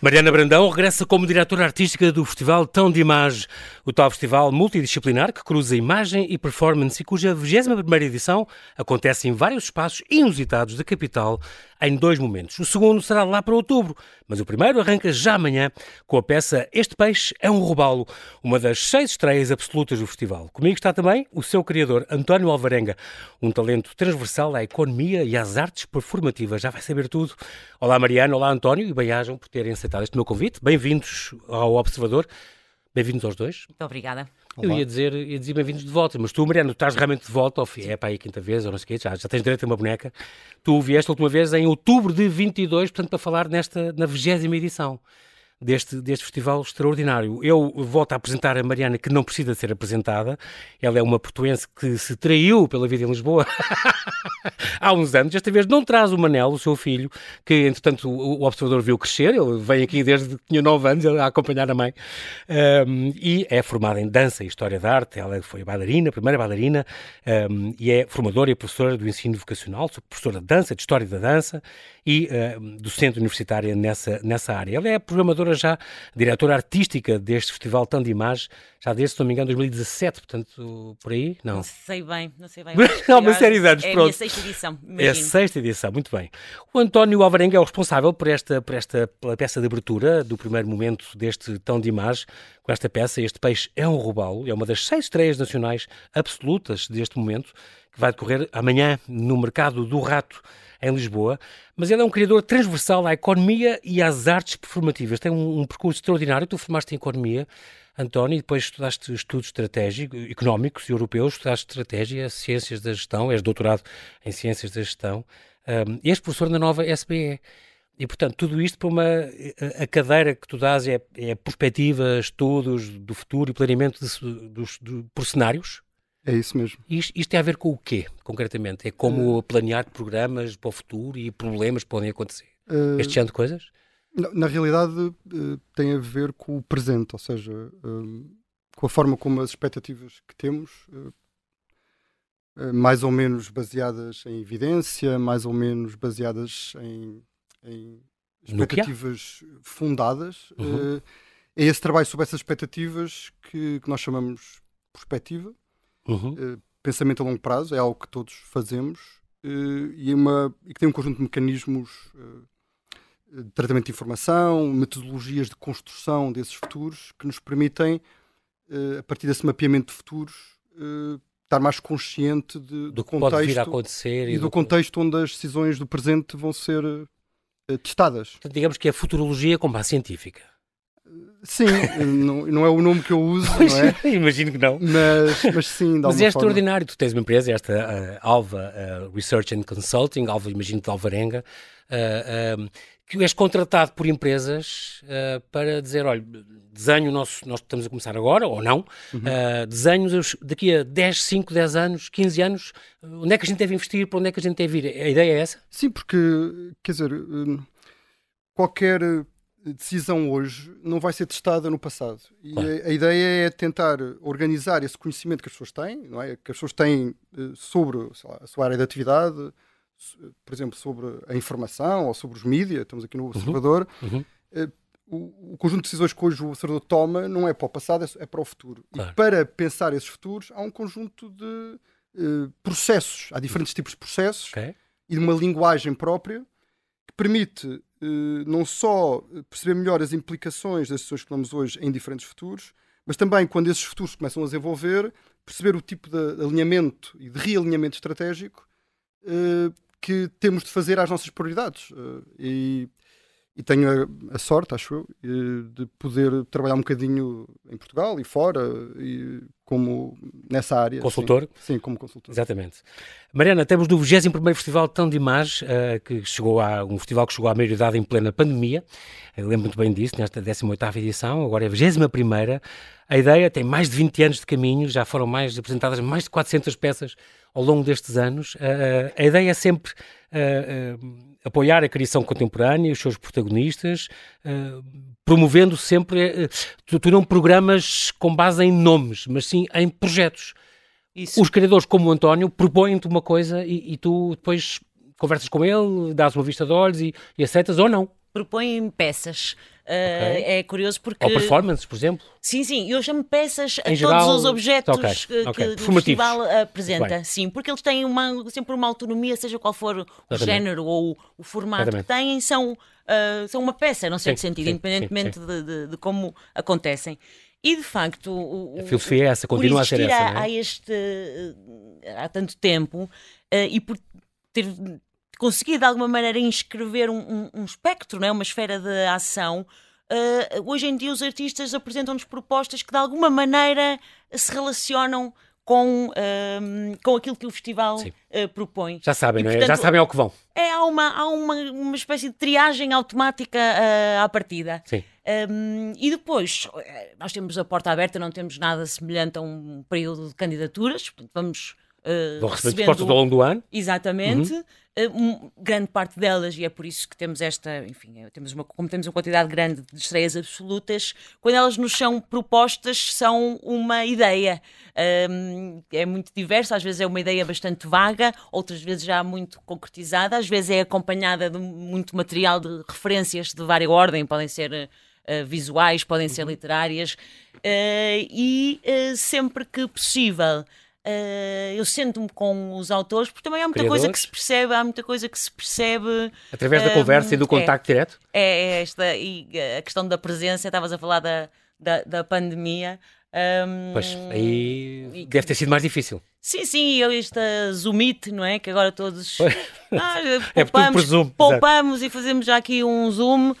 Mariana Brandão regressa como diretora artística do Festival Tão de Imagem, o tal festival multidisciplinar que cruza imagem e performance e cuja 21 edição acontece em vários espaços inusitados da capital em dois momentos. O segundo será lá para outubro, mas o primeiro arranca já amanhã com a peça Este Peixe é um Robalo, uma das seis estreias absolutas do festival. Comigo está também o seu criador, António Alvarenga, um talento transversal à economia e às artes performativas. Já vai saber tudo. Olá Mariana, olá António e bem-ajam por terem aceitado este meu convite. Bem-vindos ao Observador. Bem-vindos aos dois. Muito obrigada. Eu ia dizer, ia dizer bem-vindos de volta, mas tu, Mariano, estás realmente de volta, ou é para aí a quinta vez, ou não sei o quê, já, já tens direito a uma boneca. Tu vieste a última vez em outubro de 22, portanto, para falar nesta, na vigésima edição deste, deste festival extraordinário. Eu volto a apresentar a Mariana, que não precisa ser apresentada. Ela é uma portuense que se traiu pela vida em Lisboa há uns anos. Esta vez não traz o Manel, o seu filho, que entretanto o, o observador viu crescer. Ele vem aqui desde que tinha 9 anos a acompanhar a mãe. Um, e é formada em dança e história da arte. Ela foi bailarina, primeira bailarina, um, e é formadora e professora do ensino vocacional, professora de dança, de história da dança e uh, docente universitária nessa, nessa área. Ela é programadora diretora já, diretora artística deste Festival Tão de Imagem, já desde, se não me engano, 2017, portanto, por aí? Não. Não sei bem, não sei bem. Há uma série de anos, é pronto. É a sexta edição, imagino. É a sexta edição, muito bem. O António Alvarenga é o responsável por esta, por esta pela peça de abertura do primeiro momento deste Tão de Imagem. Com esta peça, este peixe é um robalo, é uma das seis estreias nacionais absolutas deste momento, que vai decorrer amanhã no Mercado do Rato, em Lisboa, mas ele é um criador transversal à economia e às artes performativas. Tem um, um percurso extraordinário. Tu formaste em economia, António, e depois estudaste estudos estratégicos, económicos e europeus, estudaste estratégia, ciências da gestão, és doutorado em ciências da gestão, um, e és professor na nova SBE. E, portanto, tudo isto para uma. A cadeira que tu dás é, é perspectiva, estudos do futuro e planeamento de, de, de, por cenários? É isso mesmo. Isto, isto, tem a ver com o quê, concretamente? É como uh, planear programas para o futuro e problemas que podem acontecer? Uh, este género de coisas? Na, na realidade, uh, tem a ver com o presente, ou seja, com a forma como as expectativas que temos, mais ou menos baseadas em evidência, mais ou menos baseadas em, em expectativas fundadas. Uhum. é esse trabalho sobre essas expectativas que, que nós chamamos perspectiva Uhum. Uh, pensamento a longo prazo é algo que todos fazemos uh, e, uma, e, que tem um conjunto de mecanismos uh, de tratamento de informação, metodologias de construção desses futuros que nos permitem, a partir desse mapeamento de futuros, estar mais consciente de, do, contexto acontecer e, do, do, contexto onde as decisões do presente vão ser testadas. Portanto, digamos que é a futurologia com base científica. Sim, não, não, é o nome que eu uso, não é? Imagino que não. Mas, mas sim, Mas é extraordinário. Tu tens uma empresa, esta uh, Alva uh, Research and Consulting, Alva, imagino de Alvarenga, uh, que és contratado por empresas para dizer: olha, desenho nosso, nós estamos a começar agora, ou não, uhum. desenhos daqui a 10, 5, 10 anos, 15 anos, onde é que a gente deve investir, para onde é que a gente deve ir? A ideia é essa? Sim, porque, quer dizer, hum, qualquer decisão hoje não vai ser testada no passado. E claro. a, a, ideia é tentar organizar esse conhecimento que as pessoas têm, não é? que as pessoas têm uh, sobre lá, a sua área de atividade, por exemplo, sobre a informação ou sobre os mídias, estamos aqui no uhum. Observador. Uhum. Uh, o, o, conjunto de decisões que hoje o observador toma não é para o passado, é, é para o futuro. Claro. E para pensar esses futuros, há um conjunto de uh, processos. Há diferentes tipos de processos okay. e de uma linguagem própria que permite eh, não só perceber melhor as implicações das decisões que tomamos hoje em diferentes futuros, mas também quando esses futuros começam a desenvolver, perceber o tipo de alinhamento e de realinhamento estratégico uh, que temos de fazer às nossas prioridades. Uh, e e tenho a, a, sorte, acho eu, de poder trabalhar um bocadinho em Portugal e fora, e como nessa área. Consultor? Sim, sim, como consultor. Exatamente. Mariana, temos do 21 Festival Tão de Imagem, uh, que chegou a, um festival que chegou à maioridade em plena pandemia. Eu lembro muito bem disso, nesta 18ª edição, agora é a 21 A ideia tem mais de 20 anos de caminho, já foram mais apresentadas mais de 400 peças ao longo destes anos. Uh, a ideia é sempre uh, apoiar a criação contemporânea, os seus protagonistas, uh, promovendo sempre. Uh, tu, não programas com base em nomes, mas sim em projetos. Isso. Os criadores, como o António, propõem-te uma coisa e, e, tu depois conversas com ele, dás uma vista de olhos e, e aceitas ou não. Propõem peças. Uh, É curioso porque. Ou performances, por exemplo. Sim, sim, eu chamo peças a Em todos geral, os objetos ok, que, ok. que o festival apresenta. Sim, porque eles têm uma, sempre uma autonomia, seja qual for o Exatamente. género ou o, o formato Exatamente. que têm, são, uh, são uma peça, não sei Sim, de sentido, sim, independentemente sim, De, de- de como acontecem. E de facto, o, A o- filosofia é essa, continua a ser essa. há, é? há este eh, há tanto tempo eh, e por ter conseguido de alguma maneira inscrever um, um- um espectro, não é? uma esfera de ação. eh, hoje em dia os artistas apresentam-nos propostas que de alguma maneira se relacionam com, ehm, com aquilo que o festival eh, propõe. Já sabem, E, não é? Já portanto, sabem ao que vão. É, há uma, há uma, uma espécie de triagem automática eh, à partida. Sim. Um, e depois, eh, nós temos a porta aberta, não temos nada semelhante a um período de candidaturas, portanto, vamos. Uh, Vão recebendo ao longo do ano. Exatamente. Uhum. Uh, um- grande parte delas, e é por isso que temos esta, enfim, eh, temos uma, como temos uma quantidade grande de estreias absolutas, quando elas nos são propostas, são uma ideia. Um, é muito diversa, às vezes é uma ideia bastante vaga, outras vezes já muito concretizada, às vezes é acompanhada de muito material de referências de várias ordem, podem ser. uh, visuais, podem ser Uhum. literárias, uh, e uh, sempre que possível Uh, eu sento-me com os autores, porque também há muita coisa que Criadores. se percebe, há muita coisa que se percebe. Através da conversa e do é. contacto direto. É, é esta, e a questão da presença, estavas a falar da, da, da pandemia. Um, Pois, aí e- deve ter sido mais difícil. Sim, sim, eu esta Zoomit, não é? Que agora todos Pois. ah, É poupamos, exato. poupamos e fazemos já aqui um Zoom. uh,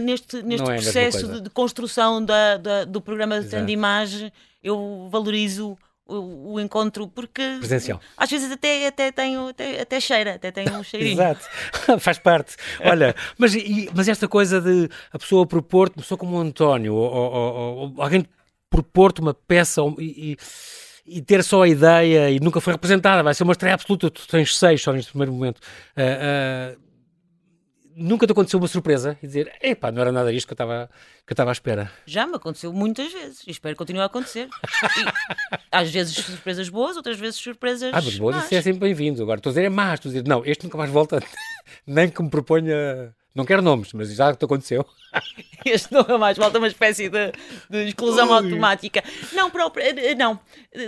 neste neste é processo de, de construção da, da- do programa de imagem, eu valorizo o, o encontro porque Presencial. às vezes até, até tenho até, até cheira, até tenho um cheirinho. Exato, faz parte. Olha, mas, e- mas esta coisa de a pessoa propor-te, uma pessoa como o António, ou, ou- ou- alguém propor-te uma peça e, e- e ter só a ideia e nunca foi representada, vai ser uma estreia absoluta, tu tens seis só neste primeiro momento. Ah, ah, nunca te aconteceu uma surpresa e dizer, epá, não era nada isto que eu estava que eu estava à espera. Já me aconteceu muitas vezes e espero que continue a acontecer. E, às vezes surpresas boas, outras vezes surpresas. Ah, mas boas, más. isso é sempre bem-vindo. Agora, estou a dizer é más, estou a dizer, não, este nunca mais volta, nem que me proponha, não quero nomes, mas já te aconteceu. Este nunca mais volta uma espécie de, de exclusão Ui. automática. Não, próprio, eh, não,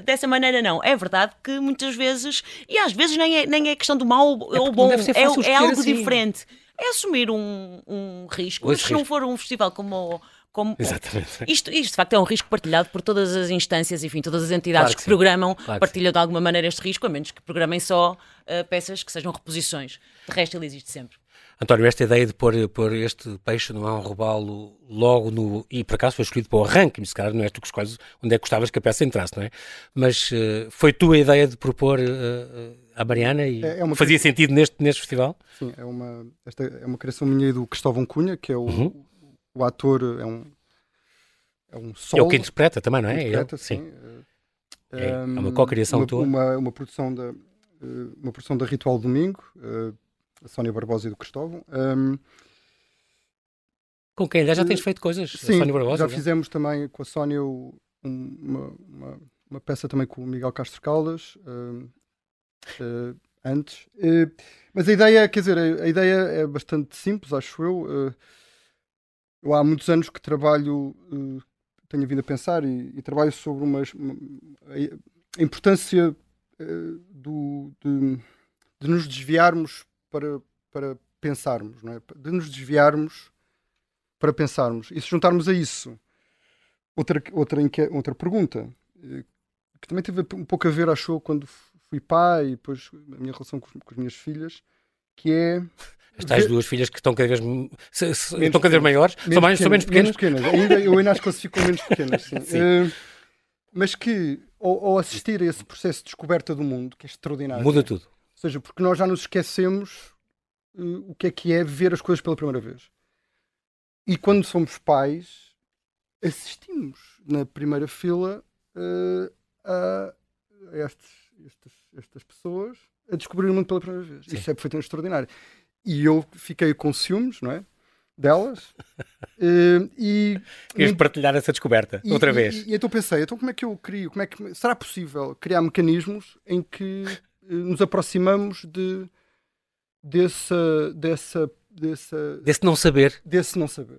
dessa maneira não. É verdade que muitas vezes, e às vezes nem é, nem é questão do mal ou porque ou não bom, é, é algo assim. diferente. É assumir um, um risco. Mas se não risco. for um festival como. como Exatamente. Isto, isto, de facto, é um risco partilhado por todas as instâncias, enfim, todas as entidades Claro que que, programam Claro partilham de alguma maneira este risco, a menos que programem só eh, peças que sejam reposições. De resto, ele existe sempre. António, esta ideia de pôr, pôr este peixe não é um robalo logo no. E por acaso foi escolhido para o arranque, se calhar não és tu que escolhes onde é que gostavas que a peça entrasse, não é? Mas eh, foi tu a ideia de propor eh, à Mariana e É- é fazia sentido neste, neste festival? Sim, é uma, esta é uma criação minha e do Cristóvão Cunha, que é o, Uhum. o ator, é um, é um É solo. o que interpreta também, não é? interpreta, Ele? sim. É, é Um, uma co-criação uma, tua. Uma, uma produção da, eh, uma produção da Ritual Domingo, eh, a Sónia Barbosa e do Cristóvão. Um, Com quem? Aliás, já tens feito coisas? Sim, Sónia Barbosa, já é? fizemos também com a Sónia o- um- uma, uma, uma peça também com o Miguel Castro Caldas, um, eh, antes. Eh, mas a ideia, quer dizer, a, a ideia é bastante simples, acho eu. Eh, eu há muitos anos que trabalho, tenho vindo a pensar e, e trabalho sobre uma- a, importância do, de, de nos desviarmos para, para pensarmos, não é? de nos desviarmos para pensarmos e se juntarmos a isso outra, outra, outra pergunta que também teve um pouco a ver, acho eu, quando fui pai e depois a minha relação com, com as minhas filhas, que é As tais ver- duas filhas que estão cada vez, se- se- Menos estão cada vez maiores, são, mais, são menos pequenas. Ainda, eu ainda as classifico como menos pequenas. sim. Sim. Eh, mas que, ao, ao assistir a esse processo de descoberta do mundo, que é extraordinário, Muda tudo. ou seja, porque nós já nos esquecemos eh, o que é que é ver as coisas pela primeira vez. E quando somos pais, assistimos na primeira fila eh, a, a estes- estas, pessoas a descobrir o mundo pela primeira vez. Sim. Isso é perfeitamente extraordinário. E eu fiquei com ciúmes, não é? Delas. Eh, e Queres partilhar essa descoberta, e- outra e- vez. E, e então pensei, então como é que eu crio? Como é que será possível criar mecanismos em que eh, nos aproximamos de dessa dessa dessa Desse não saber. desse não saber?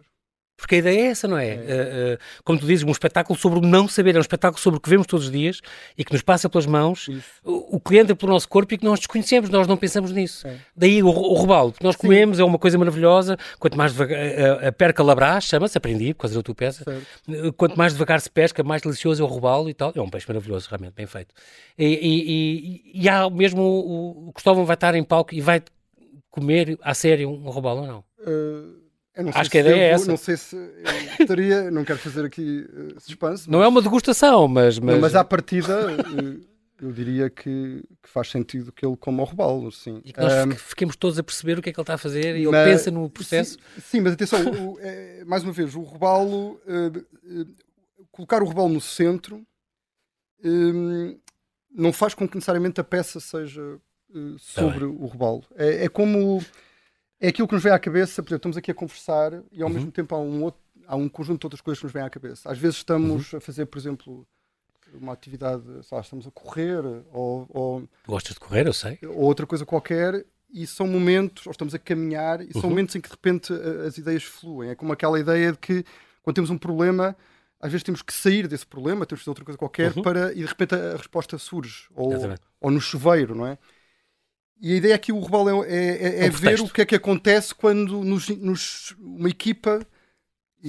Porque a ideia é essa, não é? é. Uh, uh, como tu dizes, um espetáculo sobre o não saber, é um espetáculo sobre o que vemos todos os dias e que nos passa pelas mãos, o, o, que entra pelo nosso corpo e que nós desconhecemos, nós não pensamos nisso. É. Daí o, o robalo, que nós comemos, Sim. é uma coisa maravilhosa, quanto mais devagar, a, a perca labrás, chama-se, aprendi, por causa da tua peça, certo. quanto mais devagar se pesca, mais delicioso é o robalo e tal. É um peixe maravilhoso, realmente, bem feito. E, e, e, e há mesmo, o, o Cristóvão vai estar em palco e vai comer a sério um robalo ou não? Uh Acho que a ideia é essa. Não sei se estaria, não quero fazer aqui uh, suspense. Não é uma degustação, mas. Mas, mas à partida, uh, eu diria que, que, faz sentido que ele coma o robalo, sim. E que nós um, fiquemos todos a perceber o que é que ele está a fazer e mas, ele pensa no processo. Sim, sim mas atenção, o, é, mais uma vez, o robalo, uh, colocar o robalo no centro um, não faz com que necessariamente a peça seja sobre tá o robalo. É, é como é aquilo que nos vem à cabeça, por exemplo, estamos aqui a conversar e ao uhum. mesmo tempo há um, outro, há um conjunto de outras coisas que nos vêm à cabeça. Às vezes estamos uhum. a fazer, por exemplo, uma atividade, lá, estamos a correr ou, ou, Gostas de correr, eu sei. Ou outra coisa qualquer e são momentos, ou estamos a caminhar e uhum. são momentos em que de repente as ideias fluem. É como aquela ideia de que quando temos um problema, às vezes temos que sair desse problema, temos que fazer outra coisa qualquer uhum. para e de repente a, a resposta surge. Ou, ou no chuveiro, não é? E a ideia aqui, o Rebal é, é, é, é ver o que é que acontece quando nos, nos uma equipa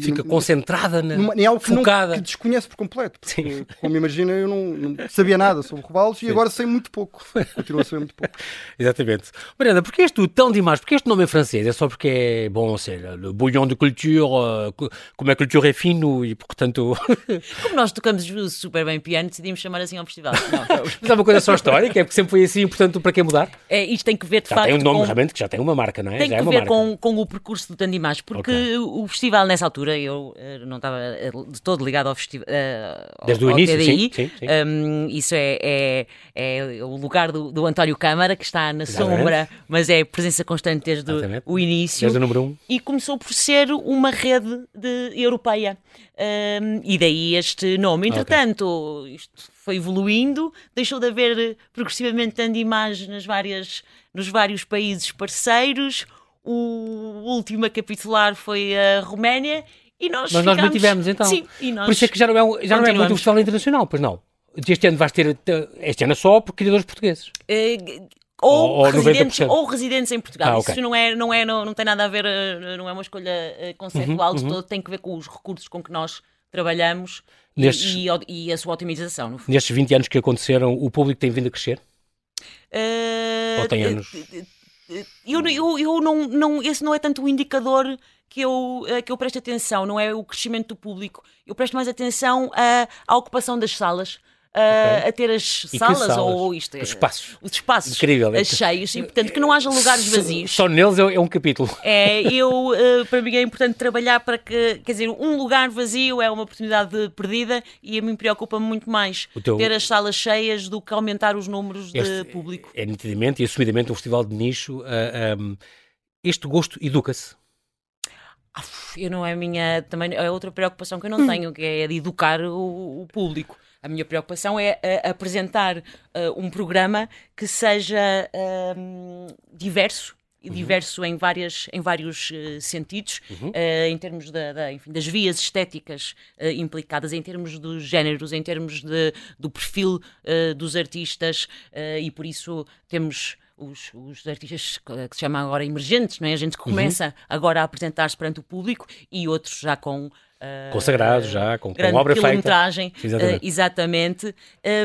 fica concentrada na numa, em algo que, focada. Não, que desconhece por completo. Porque, Sim. como imagina, eu não, não, sabia nada sobre robalos e agora sei muito pouco. Continuo a saber muito pouco. Exatamente. Mariana, porquê és tu tão demais? Porquê este nome é francês? É só porque é, bom, sei lá, le bouillon de culture, uh, como a cultura é fino e, portanto... como nós tocamos super bem piano, decidimos chamar assim ao festival. Não. Mas é uma coisa só histórica, é porque sempre foi assim, portanto, para que mudar? É, isto tem que ver, de já facto... tem um nome, com... realmente, que já tem uma marca, não é? Tem já que é ver com, com o percurso do Tandimás, porque okay. o festival, nessa altura, altura eu uh, não estava uh, de todo ligado ao festival. Uh, Desde ao, o início, TDI. Sim, sim, sim. Um, isso é, é, é, o lugar do, do António Câmara, que está na Exatamente. sombra, mas é presença constante desde Exatamente. o início. Desde o número um. E começou por ser uma rede de, europeia. Um, e daí este nome. Entretanto, okay. isto foi evoluindo, deixou de haver progressivamente tanto imagem nas várias, nos vários países parceiros o último a capitular foi a Roménia e nós Mas ficámos... nós mantivemos então. Sim, e nós Por isso é que já não é, já não é muito um festival internacional, pois não. Este ano vais ter, este ano é só por criadores portugueses. Uh, ou, ou, residentes, ou residentes em Portugal. Ah, okay. Isso não, é, não, é, não, não tem nada a ver, eh, não é uma escolha eh, conceptual uhum, de uhum. todo, tem que ver com os recursos com que nós trabalhamos nestes, e, e, a sua otimização. Nestes 20 anos que aconteceram, o público tem vindo a crescer? Uh, ou tem anos? Eu, eu, eu não, não, esse não é tanto o indicador que eu, eh, que eu presto atenção, não é o crescimento do público. Eu presto mais atenção à, à ocupação das salas okay. a ter as salas, salas, ou isto, os espaços, os espaços Incrível. cheios e portanto que não haja lugares vazios. Só, só neles é, é, um capítulo. É, eu uh, para mim é importante trabalhar para que, quer dizer, um lugar vazio é uma oportunidade perdida e a mim preocupa-me muito mais teu... ter as salas cheias do que aumentar os números este, de público. É, é nitidamente e assumidamente um festival de nicho. Uh, ah, um, este gosto educa-se. Eu não é a minha também é outra preocupação que eu não tenho, que é de educar o, o público. A minha preocupação é uh, apresentar uh, um programa que seja uh, diverso e uhum. diverso em, várias, em vários uh, sentidos, uhum. uh, em termos da, da, enfim, das vias estéticas uh, implicadas, em termos dos géneros, em termos de, do perfil dos artistas, e por isso temos os, os, artistas que se chamam agora emergentes, não é? A gente que uhum. começa uhum. agora a apresentar-se perante o público e outros já com Uh, Consagrados já, com, com obra feita. Exatamente. Uh, exatamente.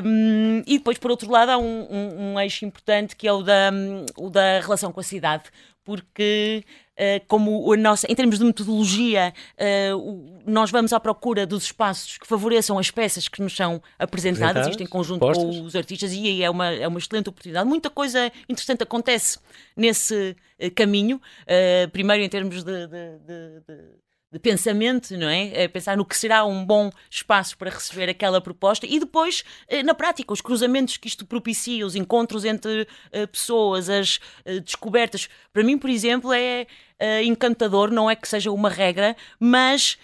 Um, e depois, por outro lado, há um, um, um eixo importante que é o da, o da relação com a cidade, porque uh, como a nossa, em termos de metodologia, nós vamos à procura dos espaços que favoreçam as peças que nos são apresentadas, isto em conjunto postas. com os artistas, e aí é uma, é uma excelente oportunidade. Muita coisa interessante acontece nesse caminho, primeiro em termos de, de, de, de de pensamento, não é? Pensar no que será um bom espaço para receber aquela proposta e depois, eh, na prática, os cruzamentos que isto propicia, os encontros entre uh, pessoas, as uh, descobertas. Para mim, por exemplo, é encantador, não é que seja uma regra, mas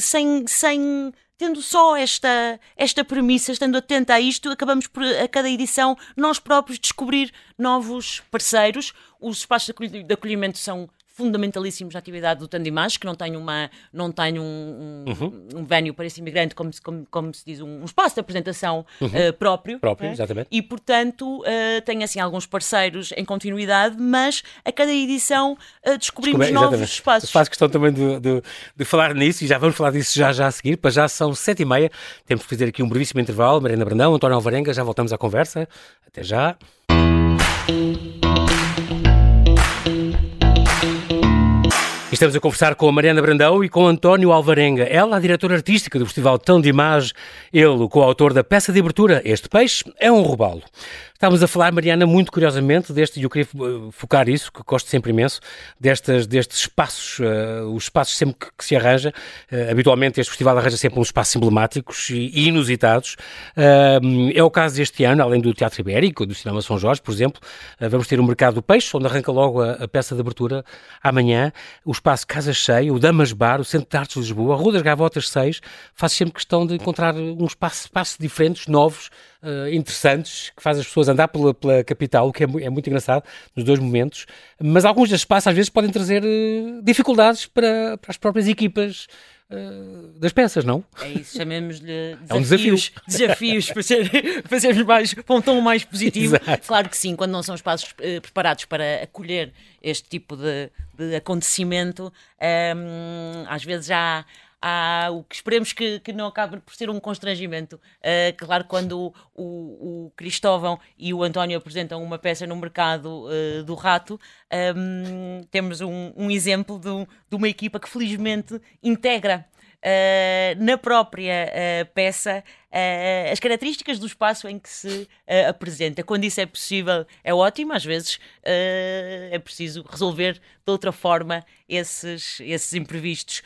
sem. sem tendo só esta, esta premissa, estando atenta a isto, acabamos por, a cada edição, nós próprios descobrir novos parceiros. Os espaços de acolhimento são fundamentalíssimos na atividade do Tandimage, que não tem, uma, não tem um, um, uhum. um venue para esse imigrante, como, como, como se diz, um, espaço de apresentação uhum. uh, próprio. Próprio, é? exatamente. E, portanto, uh, tem assim alguns parceiros em continuidade, mas a cada edição uh, descobrimos Descobre, novos exatamente. espaços. Faço questão também de, de, de, falar nisso e já vamos falar disso já, já a seguir, para já são sete e meia, temos que fazer aqui um brevíssimo intervalo. Marina Brandão, António Alvarenga, já voltamos à conversa. Até já. Estamos a conversar com a Mariana Brandão e com António Alvarenga. Ela, a diretora artística do Festival Tão de Imagem, ele, o coautor da peça de abertura Este Peixe é um robalo. Estávamos a falar, Mariana, muito curiosamente, deste, e eu queria eh, focar isso, que gosto sempre imenso, destes, destes espaços, uh, os espaços sempre que, que se arranja. Uh, habitualmente este festival arranja sempre uns espaços emblemáticos e, inusitados. Uh, é o caso deste ano, além do Teatro Ibérico, do Cinema São Jorge, por exemplo, vamos ter o Mercado do Peixe, onde arranca logo a, a, peça de abertura amanhã, o espaço Casa Cheia, o Damas Bar, o Centro de Artes de Lisboa, a Rua das Gavotas 6, faço sempre questão de encontrar uns espaços, espaços diferentes, novos, uh, interessantes que faz as pessoas andar pela, pela capital, o que é, é, muito engraçado nos dois momentos, mas alguns espaços às vezes podem trazer uh, dificuldades para, para as próprias equipas uh, das peças, não? É isso, chamemos-lhe desafios, é um desafio. desafios para, ser, para sermos mais, para um tom mais positivo. Exato. Claro que sim, quando não são espaços uh, preparados para acolher este tipo de, de acontecimento, um, às vezes já há o que esperemos que, que não acabe por ser um constrangimento. Uh, claro, quando o, o, Cristóvão e o António apresentam uma peça no mercado uh, do rato, um, temos um, um exemplo de, de uma equipa que felizmente integra uh, na própria uh, peça uh, as características do espaço em que se apresenta. Quando isso é possível, é ótimo, às vezes é preciso resolver de outra forma esses, esses imprevistos.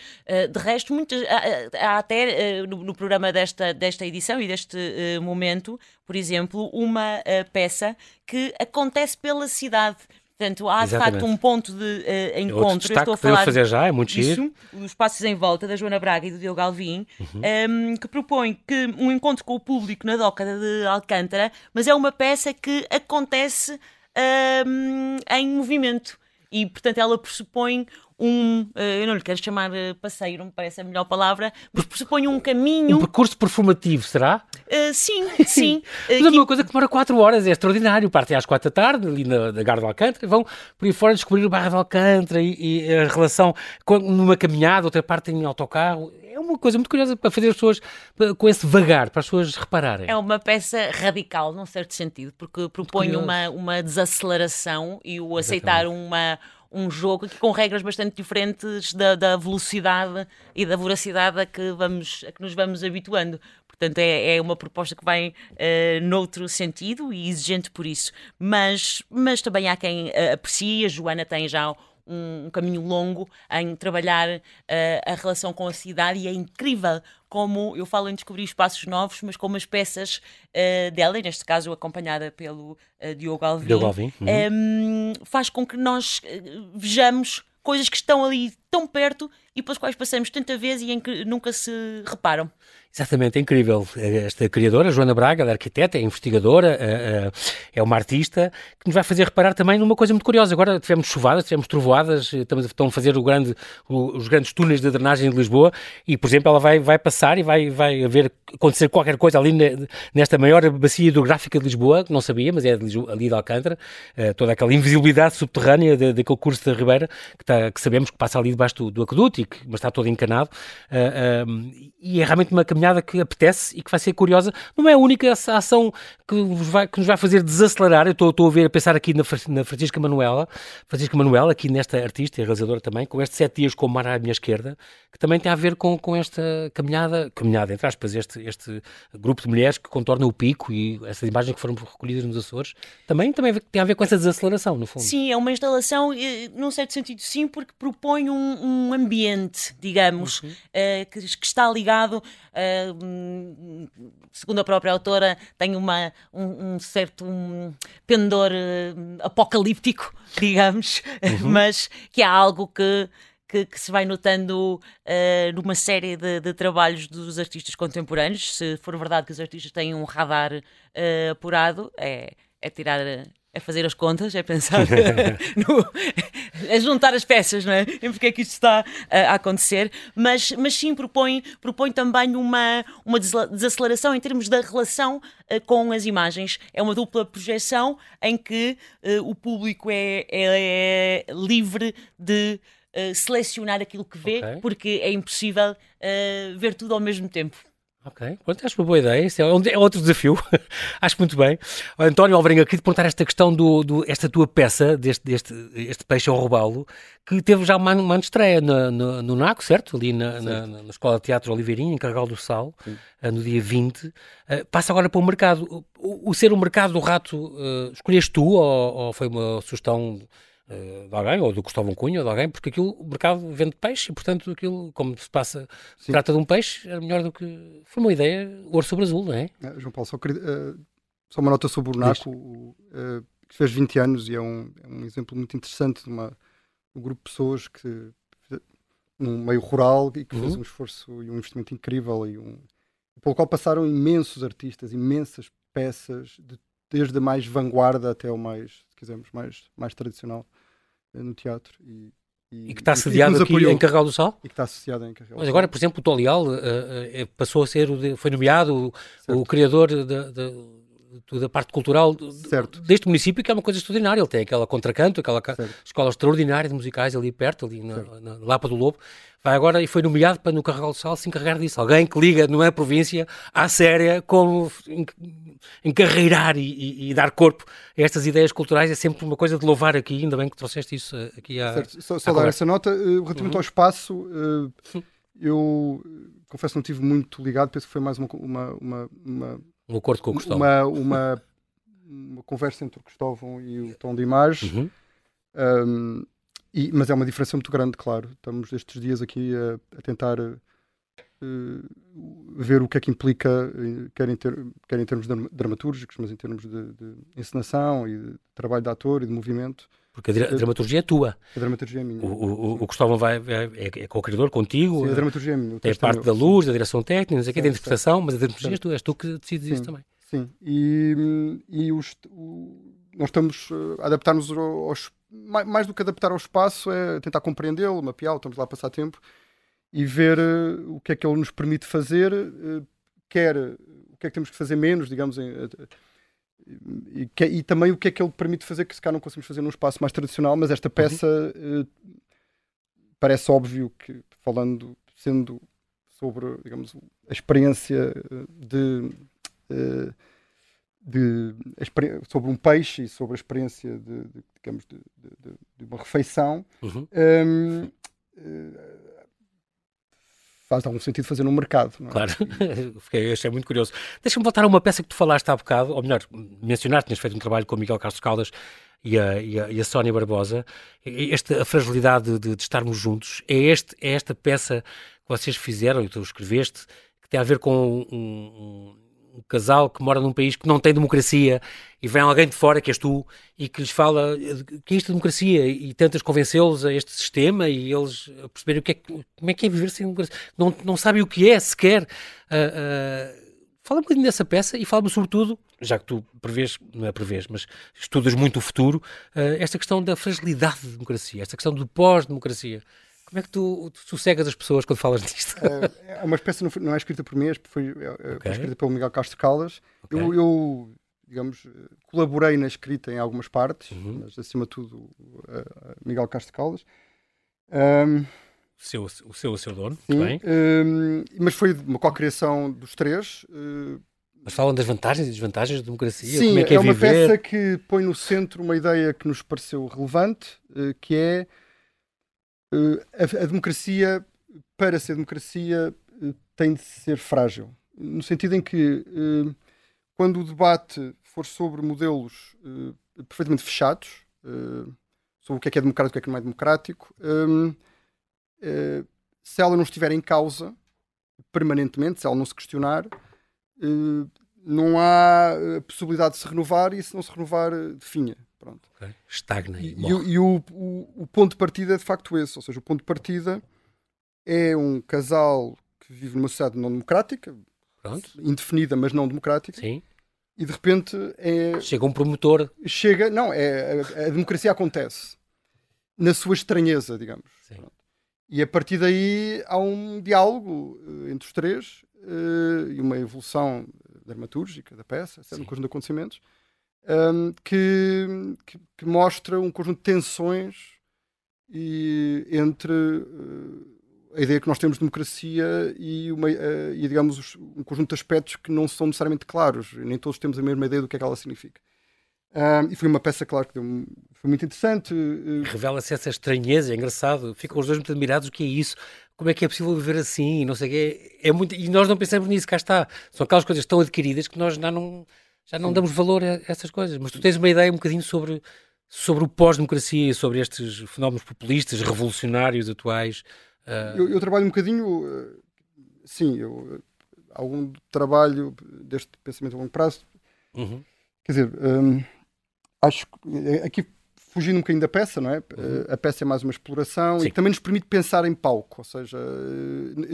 de resto, muitas, há, há até no, no, programa desta, desta edição e deste momento, por exemplo, uma peça que acontece pela cidade Portanto, há Exatamente. de facto um ponto de uh, encontro. Estou a falar fazer já, é muito disso, os espaços em volta da Joana Braga e do Diogo Alvim, uhum. um, ehm, que propõe que um encontro com o público na Doca de Alcântara, mas é uma peça que acontece um, ehm, em movimento. E, portanto, ela pressupõe um, eh, eu não lhe quero chamar eh, passeio, não me parece a melhor palavra, mas pressupõe um caminho. Um percurso performativo, será? Uh, sim, sim. mas é uma coisa que demora 4 horas, é extraordinário. Partem às 4 da tarde, ali na, na Garda de Alcântara, vão por aí fora descobrir o bairro de Alcântara e, e a relação com, numa caminhada, outra parte em autocarro. É uma coisa muito curiosa para fazer as pessoas com esse vagar, para as pessoas repararem. É uma peça radical, num certo sentido, porque propõe uma, uma desaceleração e o aceitar uma um jogo aqui com regras bastante diferentes da, da velocidade e da voracidade a que, vamos, a que nos vamos habituando. Portanto, é, é uma proposta que vai uh, noutro sentido e exigente por isso. Mas, mas também há quem uh, aprecie. A Joana tem já um, um caminho longo em trabalhar uh, a relação com a cidade e é incrível como eu falo em descobrir espaços novos, mas como as peças uh, dela, e neste caso acompanhada pelo uh, Diogo Alvim, Diogo Alvim. Uhum. Um, faz com que nós vejamos coisas que estão ali tão perto e pelas quais passamos tanta vez e em que nunca se reparam. Exatamente, é incrível. Esta criadora, Joana Braga, ela é arquiteta, é investigadora, é, é, é uma artista, que nos vai fazer reparar também numa coisa muito curiosa. Agora tivemos chuvadas, tivemos trovoadas, estamos, estão a fazer grande, os grandes túneis de drenagem de Lisboa e, por exemplo, ela vai, vai passar e vai, vai haver, acontecer qualquer coisa ali nesta maior bacia hidrográfica de Lisboa, que não sabia, mas é de Lisboa, ali de Alcântara, eh, toda aquela invisibilidade subterrânea daquele curso da Ribeira, que, está, que, sabemos que passa ali debaixo do, do aqueduto, e que, mas está todo encanado. Uh, e é realmente uma caminhada que apetece e que vai ser curiosa. Não é a única ação que, vai, que nos vai fazer desacelerar. Eu estou, estou a ver, a pensar aqui na, na Francisca Manuela, Francisca Manuela, aqui nesta artista e realizadora também, com estes sete dias com o mar à minha esquerda, que também tem a ver com, com esta caminhada, caminhada, entre aspas, este, este grupo de mulheres que contorna o pico e essas imagens que foram recolhidas nos Açores, também, também tem a ver com essa desaceleração, no fundo. Sim, é uma instalação, eh, num certo sentido, sim, porque propõe um, um ambiente, digamos, uhum. uh, que, que está ligado ligado, uh, segundo a própria autora, tem uma, um, um certo um pendor uh, apocalíptico, digamos, uhum. mas que é algo que que, que, se vai notando uh, numa série de, de, trabalhos dos artistas contemporâneos. Se for verdade que os artistas têm um radar uh, apurado, é, é tirar é fazer as contas, é pensar no, a juntar as peças, não é? Em porque é que isto está a acontecer, mas, mas sim propõe, propõe também uma, uma desaceleração em termos da relação uh, com as imagens. É uma dupla projeção em que uh, o público é, é, é livre de uh, selecionar aquilo que vê, okay. porque é impossível ver tudo ao mesmo tempo. Ok, Pronto, acho uma boa ideia. Isso é, é outro desafio. acho muito bem. António Alvarenga, queria te perguntar esta questão do, do, esta tua peça, deste, deste este peixe ao robalo, que teve já uma, uma estreia no, no, no, NACO, certo? Ali na, na, na, Escola de Teatro Oliveirinho, em Carregal do Sal, uh, no dia 20. Uh, eh, passa agora para o mercado. O, o, ser o mercado do rato, uh, escolheste tu ou, ou foi uma sugestão de alguém, ou do Gustavo Cunha, ou de alguém, porque aquilo, o mercado vende peixe e, portanto, aquilo, como se passa, se trata de um peixe, era melhor do que. Foi uma ideia, ouro sobre azul, não é? é João Paulo, só, queria, uh, só uma nota sobre o NACO, uh, que fez 20 anos e é um, é um exemplo muito interessante de, uma, um grupo de pessoas que, num meio rural, e que uhum. fez um esforço e um investimento incrível, e um, pelo qual passaram imensos artistas, imensas peças, de, desde a mais vanguarda até o mais, se quisermos, mais, mais tradicional. Eh, no teatro. E, e, e que está assediado aqui apoiou. em Carregal do Sal? E que está associado em Mas agora, por exemplo, o Tolial uh, uh, passou a ser, o de, foi nomeado o, o criador da, da, da parte cultural certo. deste município, que é uma coisa extraordinária. Ele tem aquela contracanto, aquela certo. escola extraordinária de musicais ali perto, ali na, na, Lapa do Lobo. Vai agora e foi nomeado para no Carregal do Sal se encarregar disso. Alguém que liga, não é província, à séria, como encarreirar e, e, e, dar corpo a estas ideias culturais é sempre uma coisa de louvar aqui. Ainda bem que trouxeste isso eh, aqui à. Certo. Só, só dar essa nota, uh, relativamente uhum. ao espaço, uh, eu confesso que não estive muito ligado, penso que foi mais uma, uma, uma, uma um acordo com o Cristóvão. Uma, uma, uma conversa entre o Cristóvão e o Tom de Imagem. Uhum. Um, e, mas é uma diferença muito grande, claro. Estamos estes dias aqui a, a tentar uh, ver o que é que implica, eh, quer em, ter, quer em termos dramatúrgicos, mas em termos de, de, encenação e de trabalho de ator e de movimento. Porque a, a dramaturgia é tua. A dramaturgia é minha. O, o, o Cristóvão vai, é, é co-criador contigo. Sim, a dramaturgia é minha. Tem a parte da luz, da direção técnica, não sei o que, da interpretação, mas a dramaturgia és tu, és tu que decides sim, isso também. Sim, e, e os, o, nós estamos a adaptar-nos aos. Mais do que adaptar ao espaço, é tentar compreendê-lo, mapeá-lo, estamos lá a passar tempo e ver uh, o que é que ele nos permite fazer, uh, quer o que é que temos que fazer menos, digamos, em, e, que, e, também o que é que ele permite fazer que se calhar não conseguimos fazer num espaço mais tradicional, mas esta peça uhum. parece óbvio que, falando, sendo sobre, digamos, a experiência de de, sobre um peixe e sobre a experiência de, de digamos, de, de, uma refeição, uhum. um, uh, faz algum sentido fazer no mercado. É? Claro, Fiquei, achei muito curioso. Deixa-me voltar a uma peça que tu falaste há bocado, ou melhor, mencionaste, tinhas feito um trabalho com o Miguel Castro Caldas e a, e a, e a Sónia Barbosa. Esta, a fragilidade de, de, estarmos juntos, é, este, é esta peça que vocês fizeram e tu escreveste, que tem a ver com um, um um casal que mora num país que não tem democracia e vem alguém de fora, que és tu, e que lhes fala que é isto democracia e tentas convencê-los a este sistema e eles perceberem o que é, como é que é viver sem democracia. Não, não sabem o que é sequer. Uh, uh, fala um bocadinho dessa peça e fala-me sobretudo, já que tu prevês, não é prevês, mas estudas muito o futuro, uh, esta questão da fragilidade da democracia, esta questão do pós-democracia. Como é que tu sossegas as pessoas quando falas disto? É, é uma espécie, não é escrita por mim, foi, é, é, okay. foi escrita pelo Miguel Castro Caldas. Okay. Eu, eu, digamos, colaborei na escrita em algumas partes, uhum. mas acima de tudo, uh, Miguel Castro Caldas. Um, o seu, o seu, o seu dono, sim, bem. Um, mas foi uma co-criação dos três. Uh, mas falam das vantagens e desvantagens da democracia? Sim, é, é, é, uma peça que põe no centro uma ideia que nos pareceu relevante, uh, que é a, a, democracia, para ser democracia, uh, tem de ser frágil. No sentido em que, uh, quando o debate for sobre modelos perfeitamente fechados, sobre o que é que é democrático e o que é que não é democrático, se ela não estiver em causa permanentemente, se ela não se questionar, não há possibilidade de se renovar e se não se renovar, definha. Pronto. Okay. Estagna e, e, e o, o, o, ponto de partida é de facto esse. Ou seja, o ponto de partida é um casal que vive numa sociedade não democrática, Pronto. indefinida, mas não democrática. Sim. E de repente é. Chega um promotor. Chega, não, é, a, a democracia acontece. na sua estranheza, digamos. E a partir daí há um diálogo uh, entre os três uh, e uma evolução dramatúrgica da peça, um conjunto de acontecimentos, um, que, que, que, mostra um conjunto de tensões e, entre uh, a ideia que nós temos de democracia e, uma, uh, e digamos, um conjunto de aspectos que não são necessariamente claros. Nem todos temos a mesma ideia do que é que ela significa. Um, e foi uma peça, claro, que deu, foi muito interessante. Uh, Revela-se essa estranheza, é engraçado. Ficam os dois muito admirados. O que é isso? Como é que é possível viver assim? Não sei o quê. É muito... E nós não pensamos nisso, cá está. São aquelas coisas tão adquiridas que nós já não, já não damos valor a essas coisas. Mas tu tens uma ideia um bocadinho sobre, sobre o pós-democracia, sobre estes fenómenos populistas, revolucionários atuais. Uh... Eu, eu, trabalho um bocadinho, sim, eu, algum trabalho deste pensamento a longo prazo. Uhum. Quer dizer, um, acho que aqui fugindo um bocadinho da peça, não é? Uhum. A peça é mais uma exploração Sim. e também nos permite pensar em palco. Ou seja,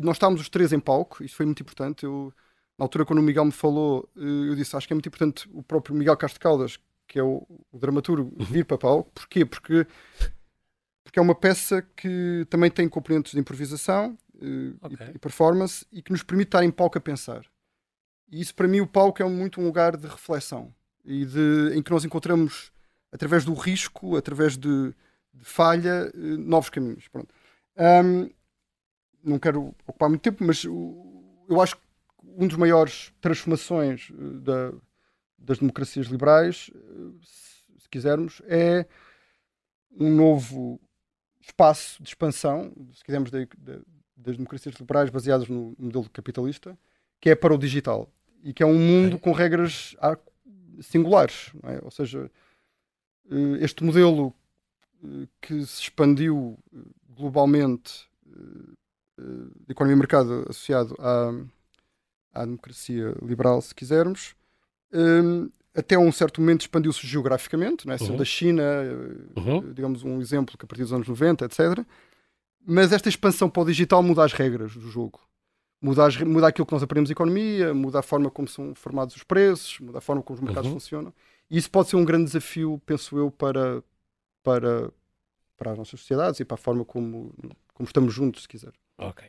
nós estávamos os três em palco, isso foi muito importante. Eu, na altura, quando o Miguel me falou, eu disse: acho que é muito importante o próprio Miguel Castro Caldas, que é o, o dramaturgo, uhum. vir para palco. Porquê? Porque, porque é uma peça que também tem componentes de improvisação okay. e, e performance e que nos permite estar em palco a pensar. E isso, para mim, o palco é muito um lugar de reflexão e de, em que nós encontramos, através do risco, através de, de falha, eh, novos caminhos. Um, não quero ocupar muito tempo, mas eu acho que um dos maiores transformações eh, da, das democracias liberais, eh, se quisermos, é um novo espaço de expansão, se quisermos, de, de, das democracias liberais baseadas no modelo capitalista, que é para o digital e que é um mundo com regras singulares. É? Ou seja, eh, este modelo que se expandiu globalmente de economia e mercado associado à, à democracia liberal, se quisermos, até um certo momento expandiu-se geograficamente, não é? Uhum. da China, uhum. digamos um exemplo que a partir dos anos 90, etc. Mas esta expansão para o digital muda as regras do jogo muda, as, muda aquilo que nós aprendemos em economia, muda a forma como são formados os preços, muda a forma como os mercados uhum. funcionam. E isso pode ser um grande desafio, penso eu, para, para, para as nossas sociedades e para a forma como, como estamos juntos, se quiser. Ok.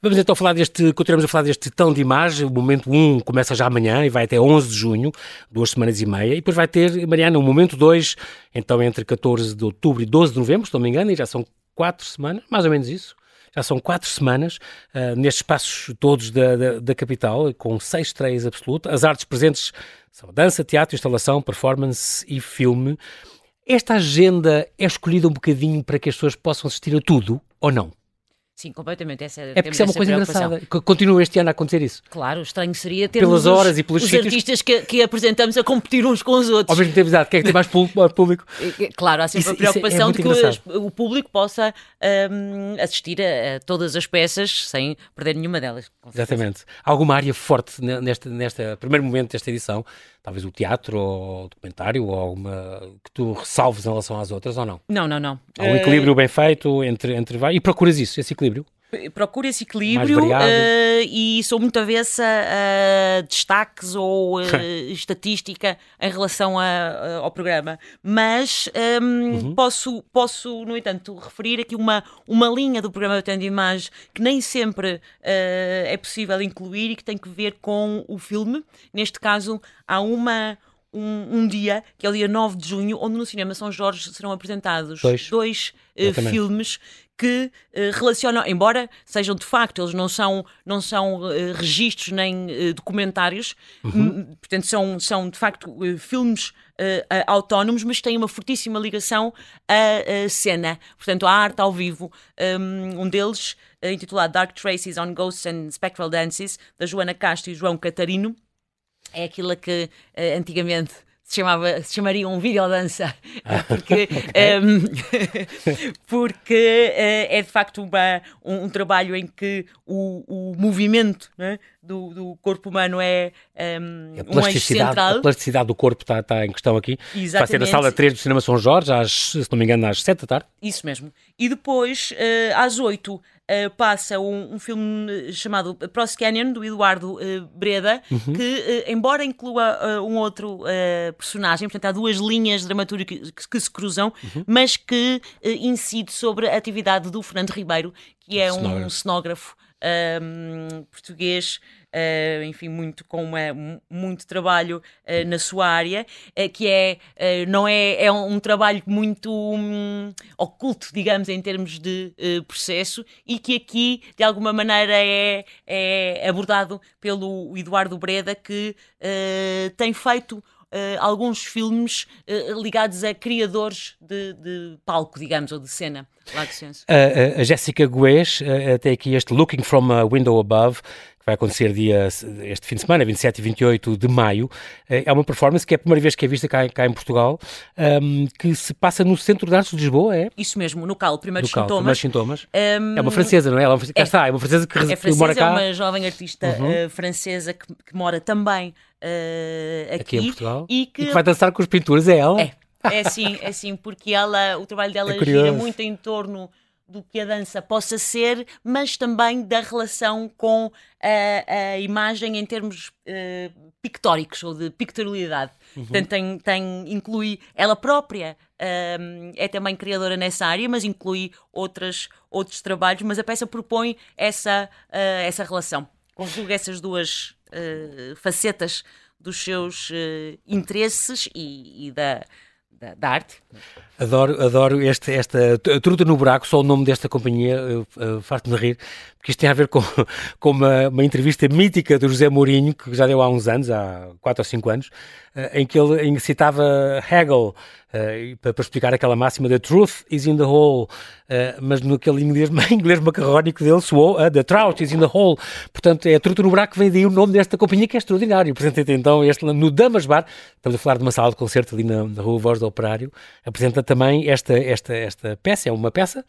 Vamos então falar deste, continuamos a falar deste tão de imagem. O momento 1 começa já amanhã e vai até 11 de junho, duas semanas e meia. E depois vai ter, Mariana, o momento 2, então entre 14 de outubro e 12 de novembro, se não me engano, e já são quatro semanas, mais ou menos isso já são quatro semanas uh, nestes espaços todos da, da, da, capital, com seis estreias absolutas. As artes presentes são dança, teatro, instalação, performance e filme. Esta agenda é escolhida um bocadinho para que as pessoas possam assistir a tudo ou não? Sim, completamente. Essa, é porque isso é uma coisa engraçada. Continua este ano a acontecer isso. Claro, o estranho seria ter Pelas horas e pelos os sítios... artistas que, que, apresentamos a competir uns com os outros. Ao mesmo tempo, exato. Quem é que tem mais público? Claro, há sempre isso, a preocupação é de que o público possa um, assistir a, a, todas as peças sem perder nenhuma delas. Exatamente. Há alguma área forte neste, neste primeiro momento desta edição? Talvez o teatro ou o documentário ou alguma que tu ressalves em relação às outras ou não? Não, não, não. Há um equilíbrio bem feito entre, entre e procuras isso, esse equilíbrio? Procuro esse equilíbrio uh, e sou muito avessa a destaques ou uh, estatística em relação a, a, ao programa. Mas um, uhum. posso, posso, no entanto, referir aqui uma, uma linha do programa Tendo Imagem que nem sempre uh, é possível incluir e que tem que ver com o filme. Neste caso, há uma. Um, um, dia, que é o dia 9 de junho, onde no Cinema São Jorge serão apresentados dois, dois filmes que uh, relacionam, embora sejam de facto, eles não são, não são uh, registros nem uh, documentários, uhum. portanto são, são de facto filmes autónomos, mas têm uma fortíssima ligação à, cena, portanto à arte ao vivo. Um, um deles, intitulado Dark Traces on Ghosts and Spectral Dances, da Joana Castro e João Catarino, é aquilo que antigamente se, chamava, se chamaria um videodança, porque, um, porque uh, é de facto uma, um, um, trabalho em que o, o movimento né, do, do, corpo humano é um, um eixo central. A plasticidade do corpo está, está em questão aqui. Exatamente. Vai ser na sala 3 do Cinema São Jorge, às, se não me engano, às 7 da tarde. Isso mesmo. E depois, uh, às 8, uh, passa um, um, filme chamado Pross Canyon, do Eduardo uh, Breda, uhum. que, embora inclua um outro personagem, portanto há duas linhas dramatúrgicas que, que se cruzam, uhum. mas que incide sobre a atividade do Fernando Ribeiro, que é um cenógrafo um, português uh, enfim, muito com uma, muito trabalho uh, na sua área, uh, que é, não é, é um, um trabalho muito um, oculto, digamos, em termos de processo, e que aqui, de alguma maneira, é, é abordado pelo Eduardo Breda, que tem feito Uh, alguns filmes uh, ligados a criadores de, de, palco, digamos, ou de cena. Lá de uh, a Jéssica Guês tem aqui este Looking from a Window Above, vai acontecer dia, este fim de semana, 27 e 28 de maio. Eh, é uma performance que é a primeira vez que é vista cá, cá em Portugal, um, ehm, que se passa no Centro de Artes de Lisboa, é? Isso mesmo, no CAL, Primeiros CAL, Sintomas. Primeiros Sintomas. Um, ehm, é uma francesa, não é? Ela, é, cá está, é uma francesa que, é francesa, mora cá. É uma jovem artista uhum. uh, francesa que, que, mora também uh, aqui, aqui em Portugal. E que... e que vai dançar com os pintores, é ela? É. É sim, é sim, porque ela, o trabalho dela é gira muito em torno do que a dança possa ser, mas também da relação com a, a imagem em termos uh, pictóricos ou de pictorialidade. Uhum. Portanto, tem, tem, inclui ela própria, uh, é também criadora nessa área, mas inclui outras, outros trabalhos, mas a peça propõe essa, uh, essa relação. Conjuga essas duas facetas dos seus interesses e, e da da, da arte. Adoro, adoro este, esta Truta no Buraco, só o nome desta companhia faz-me rir, porque isto tem a ver com, com uma, uma, entrevista mítica do José Mourinho, que já deu há uns anos, há 4 ou 5 anos, uh, em que ele citava Hegel uh, para, explicar aquela máxima The truth is in the hole, mas naquele inglês, inglês macarrónico dele soou The trout is in the hole. Portanto, é a Truta no Buraco, vem daí o nome desta companhia que é extraordinário. Apresenta então este no Damas Bar, estamos a falar de uma sala de concerto ali na, na Rua Voz do Operário, apresenta também esta, esta, esta peça, é uma peça.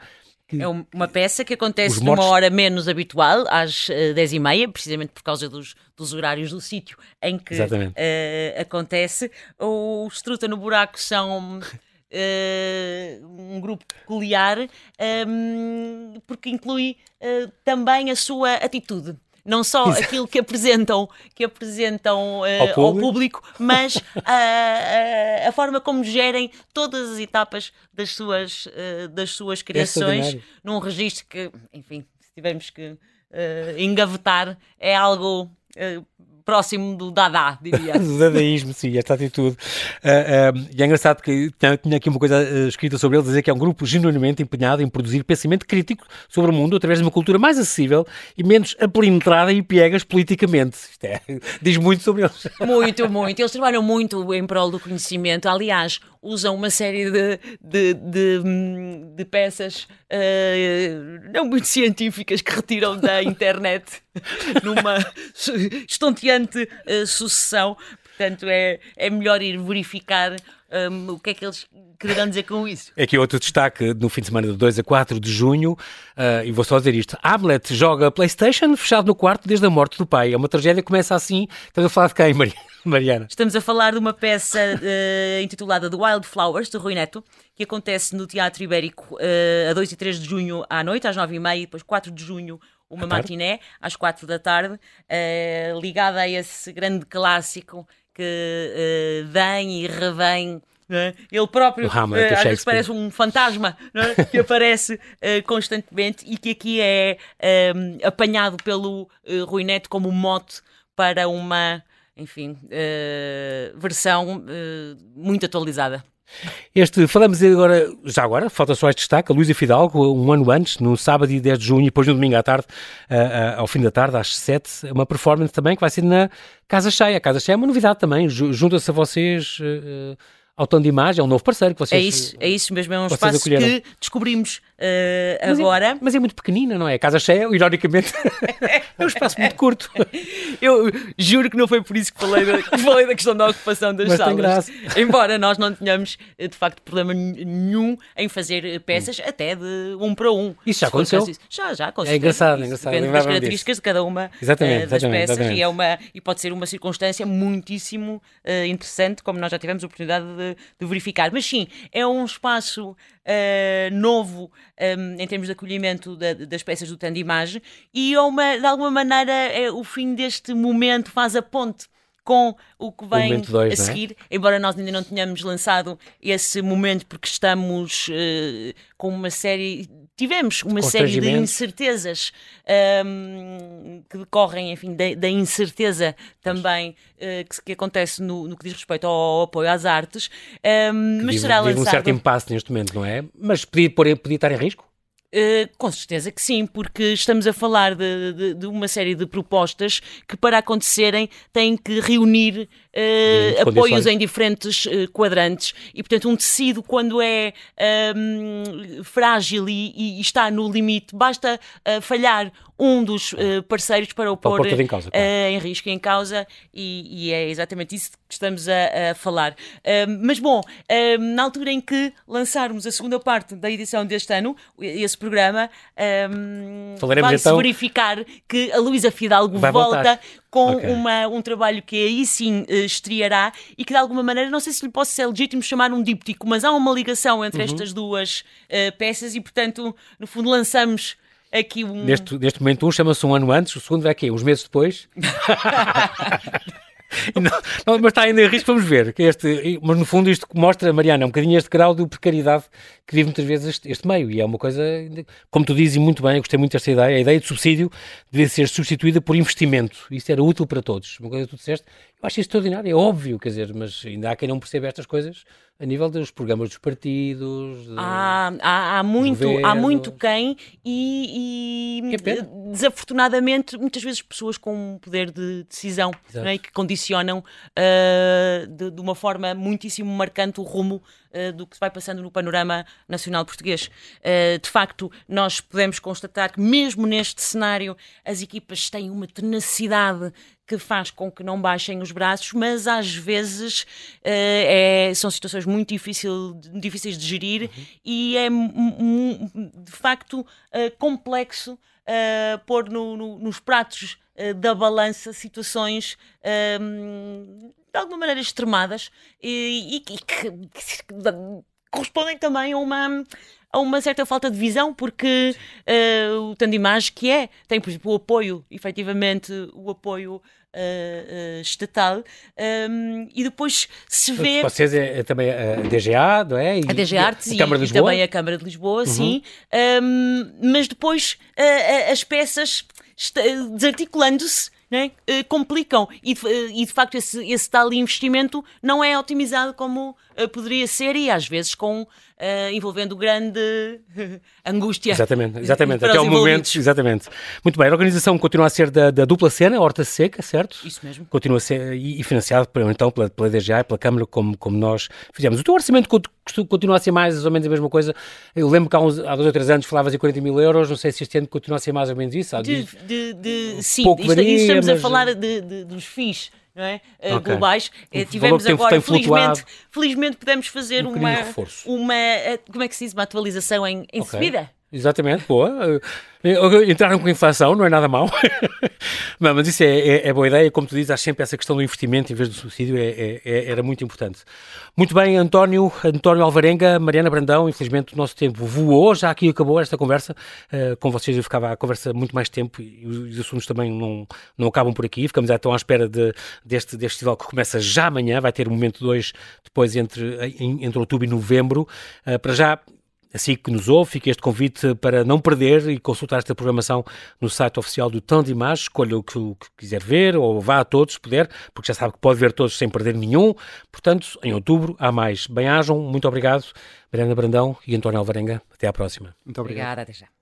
É uma peça que acontece numa hora menos habitual, às uh, eh, 10h30, precisamente por causa dos, dos horários do sítio em que uh, acontece. Os Struta no Buraco são uh, um grupo peculiar um, ehm, porque inclui uh, também a sua atitude não só Exato. aquilo que apresentam, que apresentam uh, ao, público. ao, público. mas a, a, a, forma como gerem todas as etapas das suas, uh, das suas criações num registro que, enfim, se tivermos que uh, engavetar, é algo próximo do Dada, diria. do dadaísmo, sim, esta atitude. Uh, e é engraçado porque tinha aqui uma coisa uh, escrita sobre ele, dizer que é um grupo genuinamente empenhado em produzir pensamento crítico sobre o mundo através de uma cultura mais acessível e menos apelintrada e piegas politicamente. Isto é, diz muito sobre eles. Muito, muito. Eles trabalham muito em prol do conhecimento. Aliás, usam uma série de, de, de, de peças uh, não muito científicas que retiram da internet numa estonteante uh, sucessão. Portanto, é, é melhor ir verificar um, o que é que eles quererão dizer com isso. É aqui outro destaque no fim de semana de 2 a 4 de junho, uh, e vou só dizer isto: Hamlet joga PlayStation fechado no quarto desde a morte do pai. É uma tragédia, começa assim. Estamos a falar de quem, Mariana? Estamos a falar de uma peça uh, intitulada The Wildflowers, de Rui Neto, que acontece no Teatro Ibérico uh, a 2 e 3 de junho à noite, às 9h30, e depois 4 de junho uma matiné às 4 da tarde, uh, ligada a esse grande clássico que uh, vem e revém. É? Ele próprio uh, às vezes parece um fantasma é? que aparece uh, constantemente e que aqui é um, apanhado pelo uh, Rui Neto como mote para uma, enfim, versão muito atualizada. Este, falamos agora, já agora, falta só este destaque, a Luísa Fidalgo, um ano antes, no sábado e 10 de junho, e depois no domingo à tarde, uh, uh, ao fim da tarde, às 7, uma performance também que vai ser na Casa Cheia. A Casa Cheia é uma novidade também, junta-se a vocês... Uh, tom de imagem, é um novo parceiro que vocês É isso, é isso mesmo, é um espaço acolheram. que descobrimos uh, mas agora. É, mas é muito pequenina, não é? A casa cheia, ironicamente, é um espaço muito curto. Eu juro que não foi por isso que falei da, que falei da questão da ocupação das mas salas. Embora nós não tenhamos, de facto, problema nenhum em fazer peças hum. até de um para um. Isso já aconteceu? Já, já, com É engraçado, é engraçado. Depende das características disso. de cada uma exatamente, uh, das exatamente, peças exatamente. E, é uma, e pode ser uma circunstância muitíssimo uh, interessante, como nós já tivemos a oportunidade de, de verificar. Mas sim, é um espaço novo um, em termos de acolhimento da, das peças do Tandimage, e uma, de alguma maneira é, o fim deste momento faz a ponte com o que vem dois, a é? seguir, é? embora nós ainda não tenhamos lançado esse momento porque estamos uh, com uma série, tivemos uma série de incertezas um, que decorrem, enfim, da, da incerteza também uh, que, que, acontece no, no, que diz respeito ao, ao apoio às artes, um, mas vive, será lançado... um certo impasse neste momento, não é? Mas podia, podia estar em risco? Uh, com certeza que sim, porque estamos a falar de, de, de, uma série de propostas que, para acontecerem, têm que reunir uh, apoios em diferentes uh, quadrantes e, portanto, um tecido, quando é um, frágil e, e, está no limite, basta falhar um dos uh, parceiros para o pôr em, causa, claro. uh, em risco em causa e, e, é exatamente isso que estamos a, a falar. Uh, mas bom, na altura em que lançarmos a segunda parte da edição deste ano, esse programa, vai-se então... verificar que a Luísa Fidalgo vai volta voltar. Com okay. uma, um trabalho que aí sim estreará e que de alguma maneira, não sei se lhe posso ser legítimo chamar um díptico, mas há uma ligação entre uhum. estas duas peças e portanto, no fundo, lançamos aqui um. Neste, neste momento, um chama-se um ano antes, o segundo vai aqui, uns meses depois. não, mas está ainda em risco, vamos ver. Este, mas no fundo isto mostra, Mariana, um bocadinho este grau de precariedade que vive muitas vezes este, este, meio. E é uma coisa, como tu dizes muito bem, eu gostei muito desta ideia, a ideia de subsídio deve ser substituída por investimento. Isso era útil para todos. Uma coisa que tu disseste, eu acho extraordinário, é óbvio, quer dizer, mas ainda há quem não percebe estas coisas a nível dos programas dos partidos. De, há, há, há, muito, há muito quem e, e desafortunadamente muitas vezes pessoas com poder de decisão é? que condicionam uh, de, de, uma forma muitíssimo marcante o rumo uh, do que se vai passando no panorama nacional português. Uh, de facto, nós podemos constatar que mesmo neste cenário as equipas têm uma tenacidade que faz com que não baixem os braços, mas às vezes uh, é, são situações muito difícil, difíceis de gerir uhum. e é de facto uh, complexo uh, pôr no, no, nos pratos da balança situações de alguma maneira extremadas e, e, e que, que correspondem também a uma a uma certa falta de visão, porque uh, o Tandimage que é, tem, por exemplo, o apoio, efetivamente, o apoio Uh, uh, estatal um, e depois se vê. Vocês é, é, também a DGA, não é? E, a DGA Artes e, e, também a Câmara de Lisboa, uhum. sim. Um, mas depois uh, as peças desarticulando-se né, complicam e de, e de facto esse, esse, tal investimento não é otimizado como poderia ser e às vezes com uh, envolvendo grande angústia. Exatamente, exatamente. Até o momento, exatamente. Muito bem, a organização continua a ser da, da, dupla cena, Horta Seca, certo? Isso mesmo. Continua a ser e, e financiado então pela, pela DGA e pela Câmara, como, como nós fizemos. O teu orçamento continua a ser mais ou menos a mesma coisa. Eu lembro que há, uns, há dois ou três anos falavas em 40 mil euros, não sei se este ano continua a ser mais ou menos isso. De, de, de, sim, isto, varia, estamos mas... a falar de, de, dos FIIs. É? Uh, okay. globais. Uh, tivemos agora, felizmente, felizmente podemos fazer um uma, uma, uh, como é que se diz, uma atualização em, em okay. subida. Exatamente, boa. Entraram com inflação, não é nada mau. não, mas isso é, é, é, boa ideia. Como tu dizes, acho sempre essa questão do investimento em vez do subsídio é, é, é, era muito importante. Muito bem, António, António Alvarenga, Mariana Brandão, infelizmente o nosso tempo voou, já aqui acabou esta conversa. Uh, com vocês eu ficava a conversa muito mais tempo e os assuntos também não, não acabam por aqui. Ficamos então à espera de, deste, deste festival que começa já amanhã, vai ter o momento 2 depois entre, entre outubro e novembro. Uh, para já, Assim que nos ouve, fica este convite para não perder e consultar esta programação no site oficial do Tão de Imagem. Escolha o que, o que, quiser ver ou vá a todos, se puder, porque já sabe que pode ver todos sem perder nenhum. Portanto, em outubro há mais. Bem-ajam, muito obrigado, Mariana Brandão e António Alvarenga. Até à próxima. Muito obrigado. Obrigada, até já.